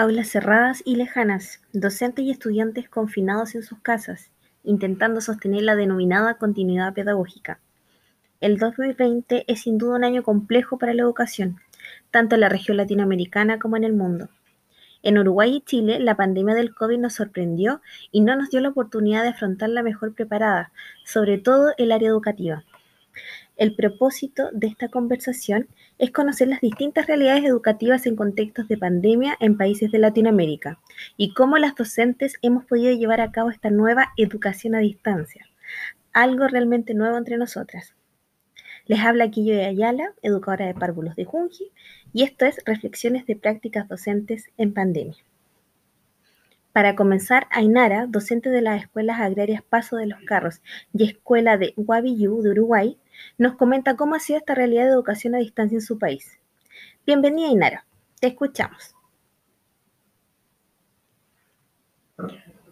Aulas cerradas y lejanas, docentes y estudiantes confinados en sus casas, intentando sostener la denominada continuidad pedagógica. El 2020 es sin duda un año complejo para la educación, tanto en la región latinoamericana como en el mundo. En Uruguay y Chile, la pandemia del COVID nos sorprendió y no nos dio la oportunidad de afrontarla mejor preparada, sobre todo el área educativa. El propósito de esta conversación es conocer las distintas realidades educativas en contextos de pandemia en países de Latinoamérica y cómo las docentes hemos podido llevar a cabo esta nueva educación a distancia, algo realmente nuevo entre nosotras. Les habla Quillo de Ayala, educadora de párvulos de Junji, y esto es Reflexiones de prácticas docentes en pandemia. Para comenzar, Ainara, docente de las escuelas agrarias Paso de los Carros y Escuela de Guavillú de Uruguay, nos comenta cómo ha sido esta realidad de educación a distancia en su país. Bienvenida, Inara. Te escuchamos.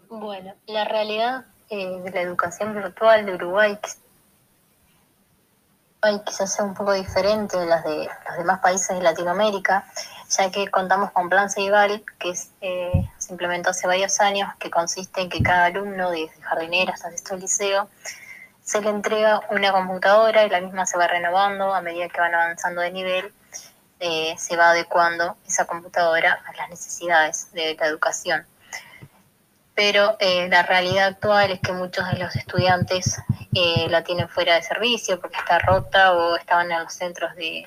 Bueno, la realidad eh, de la educación virtual de Uruguay quizás sea un poco diferente de las de los demás países de Latinoamérica, ya que contamos con Plan Ceibal, que eh, se implementó hace varios años, que consiste en que cada alumno, desde jardinera hasta sexto liceo, se le entrega una computadora y la misma se va renovando a medida que van avanzando de nivel, eh, se va adecuando esa computadora a las necesidades de la educación. Pero eh, la realidad actual es que muchos de los estudiantes eh, la tienen fuera de servicio porque está rota o estaban en los centros de,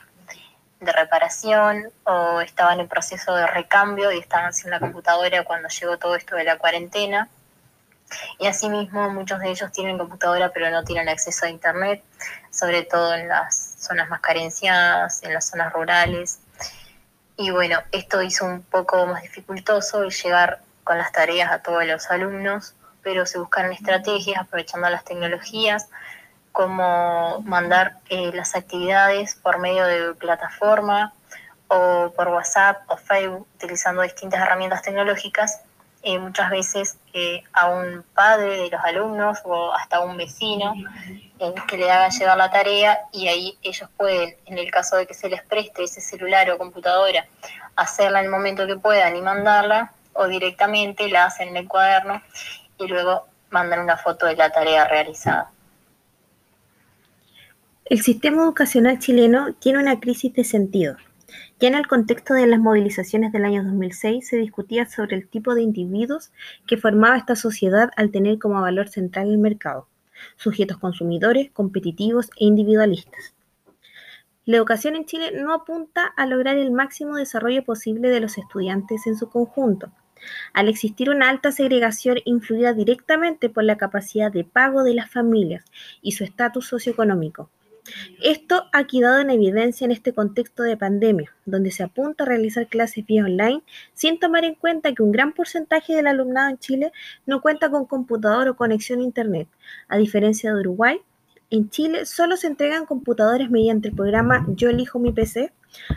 de reparación o estaban en proceso de recambio y estaban sin la computadora cuando llegó todo esto de la cuarentena y asimismo muchos de ellos tienen computadora pero no tienen acceso a internet, sobre todo en las zonas más carenciadas, en las zonas rurales. Y bueno, esto hizo un poco más dificultoso el llegar con las tareas a todos los alumnos, pero se buscaron estrategias aprovechando las tecnologías, como mandar eh, las actividades por medio de plataforma o por WhatsApp o Facebook, utilizando distintas herramientas tecnológicas eh, muchas veces eh, a un padre de los alumnos o hasta a un vecino que le haga llevar la tarea y ahí ellos pueden, en el caso de que se les preste ese celular o computadora, hacerla en el momento que puedan y mandarla o directamente la hacen en el cuaderno y luego mandan una foto de la tarea realizada. El sistema educacional chileno tiene una crisis de sentido ya en el contexto de las movilizaciones del año 2006 se discutía sobre el tipo de individuos que formaba esta sociedad al tener como valor central el mercado, sujetos consumidores, competitivos e individualistas. La educación en Chile no apunta a lograr el máximo desarrollo posible de los estudiantes en su conjunto, al existir una alta segregación influida directamente por la capacidad de pago de las familias y su estatus socioeconómico. Esto ha quedado en evidencia en este contexto de pandemia, donde se apunta a realizar clases vía online sin tomar en cuenta que un gran porcentaje del alumnado en Chile no cuenta con computador o conexión a Internet. A diferencia de Uruguay, en Chile solo se entregan computadores mediante el programa Yo elijo mi PC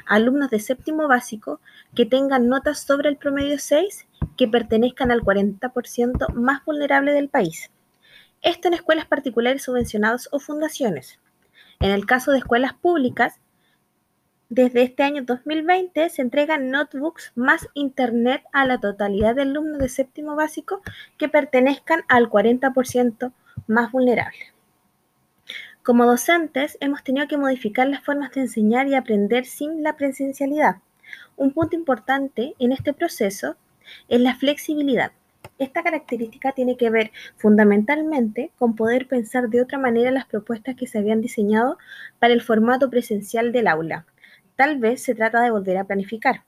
a alumnos de séptimo básico que tengan notas sobre el promedio 6 que pertenezcan al 40% más vulnerable del país. Esto en escuelas particulares subvencionadas o fundaciones. En el caso de escuelas públicas, desde este año 2020 se entregan notebooks más Internet a la totalidad de alumnos de séptimo básico que pertenezcan al 40% más vulnerable. Como docentes hemos tenido que modificar las formas de enseñar y aprender sin la presencialidad. Un punto importante en este proceso es la flexibilidad. Esta característica tiene que ver fundamentalmente con poder pensar de otra manera las propuestas que se habían diseñado para el formato presencial del aula. Tal vez se trata de volver a planificar,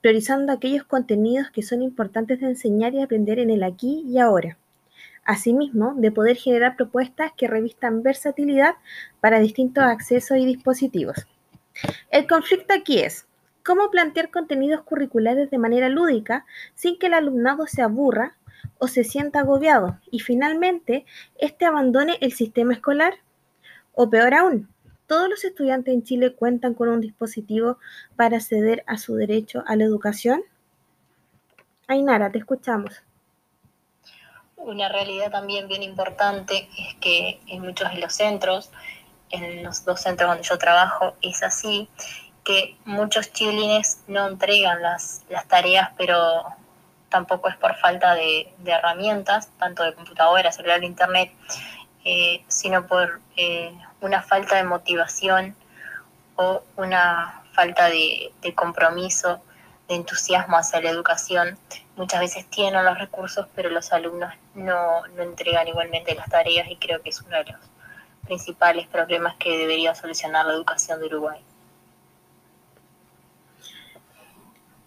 priorizando aquellos contenidos que son importantes de enseñar y aprender en el aquí y ahora. Asimismo, de poder generar propuestas que revistan versatilidad para distintos accesos y dispositivos. El conflicto aquí es, cómo plantear contenidos curriculares de manera lúdica sin que el alumnado se aburra o se sienta agobiado y finalmente éste abandone el sistema escolar. O peor aún, todos los estudiantes en Chile cuentan con un dispositivo para acceder a su derecho a la educación. Ainara, te escuchamos. Una realidad también bien importante es que en muchos de los centros, en los dos centros donde yo trabajo, es así, que muchos chilines no entregan las, las tareas, pero tampoco es por falta de, herramientas, tanto de computadora, celular, internet, eh, sino por eh, una falta de motivación o una falta de, compromiso, de entusiasmo hacia la educación. Muchas veces tienen los recursos, pero los alumnos no, no entregan igualmente las tareas y creo que es uno de los principales problemas que debería solucionar la educación de Uruguay.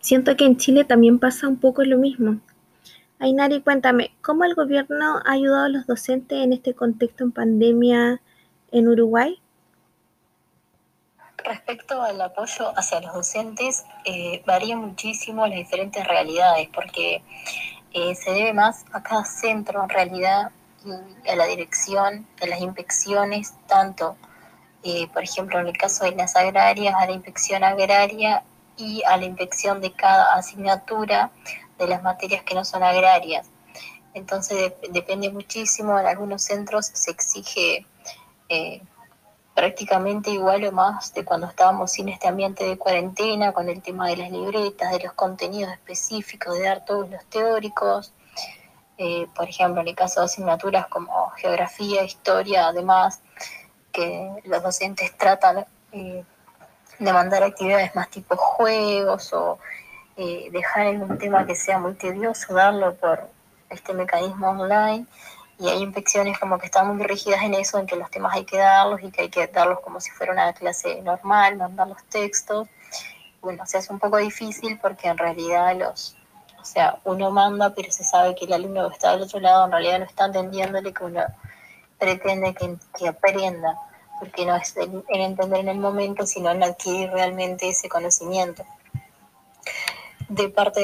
Siento que en Chile también pasa un poco lo mismo. Ainari, cuéntame, ¿cómo el gobierno ha ayudado a los docentes en este contexto en pandemia en Uruguay? Respecto al apoyo hacia los docentes, eh, varía muchísimo las diferentes realidades, porque eh, se debe más a cada centro en realidad a la dirección, de las inspecciones, tanto, eh, por ejemplo, en el caso de las agrarias, a la inspección agraria y a la inspección de cada asignatura de las materias que no son agrarias. Entonces depende muchísimo, en algunos centros se exige eh, prácticamente igual o más de cuando estábamos sin este ambiente de cuarentena, con el tema de las libretas, de los contenidos específicos, de dar todos los teóricos. Eh, por ejemplo, en el caso de asignaturas como geografía, historia, además, que los docentes tratan eh, demandar actividades más tipo juegos o eh, dejar un tema que sea muy tedioso, darlo por este mecanismo online. Y hay infecciones como que están muy rígidas en eso, en que los temas hay que darlos y que hay que darlos como si fuera una clase normal, mandar los textos. Bueno, se hace un poco difícil porque en realidad los, o sea, uno manda, pero se sabe que el alumno que está del otro lado en realidad no está entendiéndole que uno pretende que aprenda porque no es en, entender en el momento, sino en adquirir realmente ese conocimiento. De parte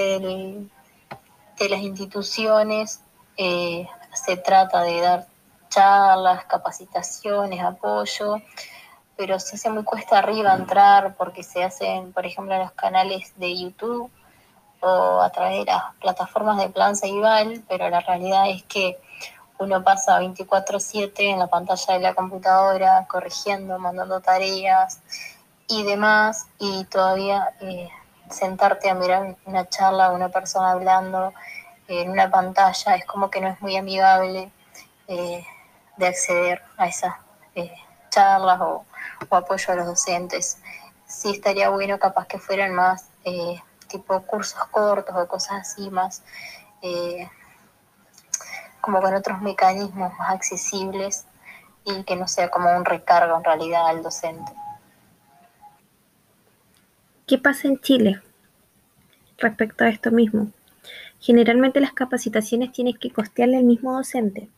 de las instituciones eh, se trata de dar charlas, capacitaciones, apoyo, pero se hace muy cuesta arriba entrar porque se hacen, por ejemplo, en los canales de YouTube o a través de las plataformas de Plan Ceibal, pero la realidad es que uno pasa 24/7 en la pantalla de la computadora, corrigiendo, mandando tareas y demás, y todavía eh, sentarte a mirar una charla, una persona hablando en una pantalla, es como que no es muy amigable eh, de acceder a esas eh, charlas o, apoyo a los docentes. Sí estaría bueno capaz que fueran más tipo cursos cortos o cosas así, más como con otros mecanismos más accesibles y que no sea como un recargo en realidad al docente. ¿Qué pasa en Chile respecto a esto mismo? Generalmente las capacitaciones tienen que costearle al mismo docente.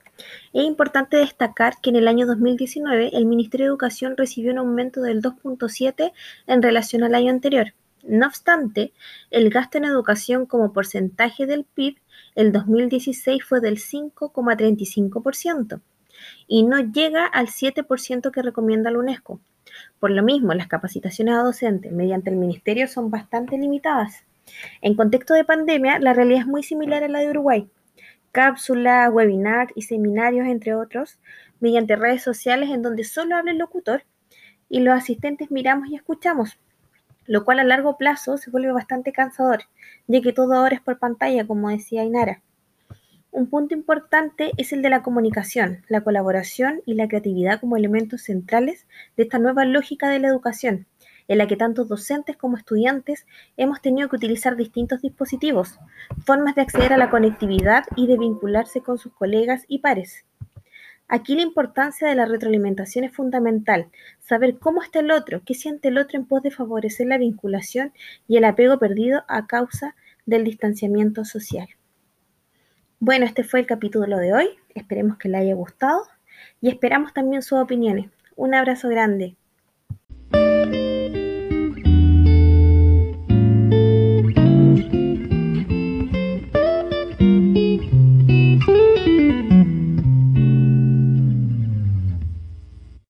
Es importante destacar que en el año 2019 el Ministerio de Educación recibió un aumento del 2.7 en relación al año anterior. No obstante, el gasto en educación como porcentaje del PIB el 2016 fue del 5,35% y no llega al 7% que recomienda la UNESCO. Por lo mismo, las capacitaciones a docentes mediante el Ministerio son bastante limitadas. En contexto de pandemia, la realidad es muy similar a la de Uruguay. Cápsulas, webinars y seminarios, entre otros, mediante redes sociales en donde solo habla el locutor y los asistentes miramos y escuchamos lo cual a largo plazo se vuelve bastante cansador, ya que todo ahora es por pantalla, como decía Inara. Un punto importante es el de la comunicación, la colaboración y la creatividad como elementos centrales de esta nueva lógica de la educación, en la que tanto docentes como estudiantes hemos tenido que utilizar distintos dispositivos, formas de acceder a la conectividad y de vincularse con sus colegas y pares. Aquí la importancia de la retroalimentación es fundamental, saber cómo está el otro, qué siente el otro en pos de favorecer la vinculación y el apego perdido a causa del distanciamiento social. Bueno, este fue el capítulo de hoy, esperemos que le haya gustado y esperamos también sus opiniones. Un abrazo grande.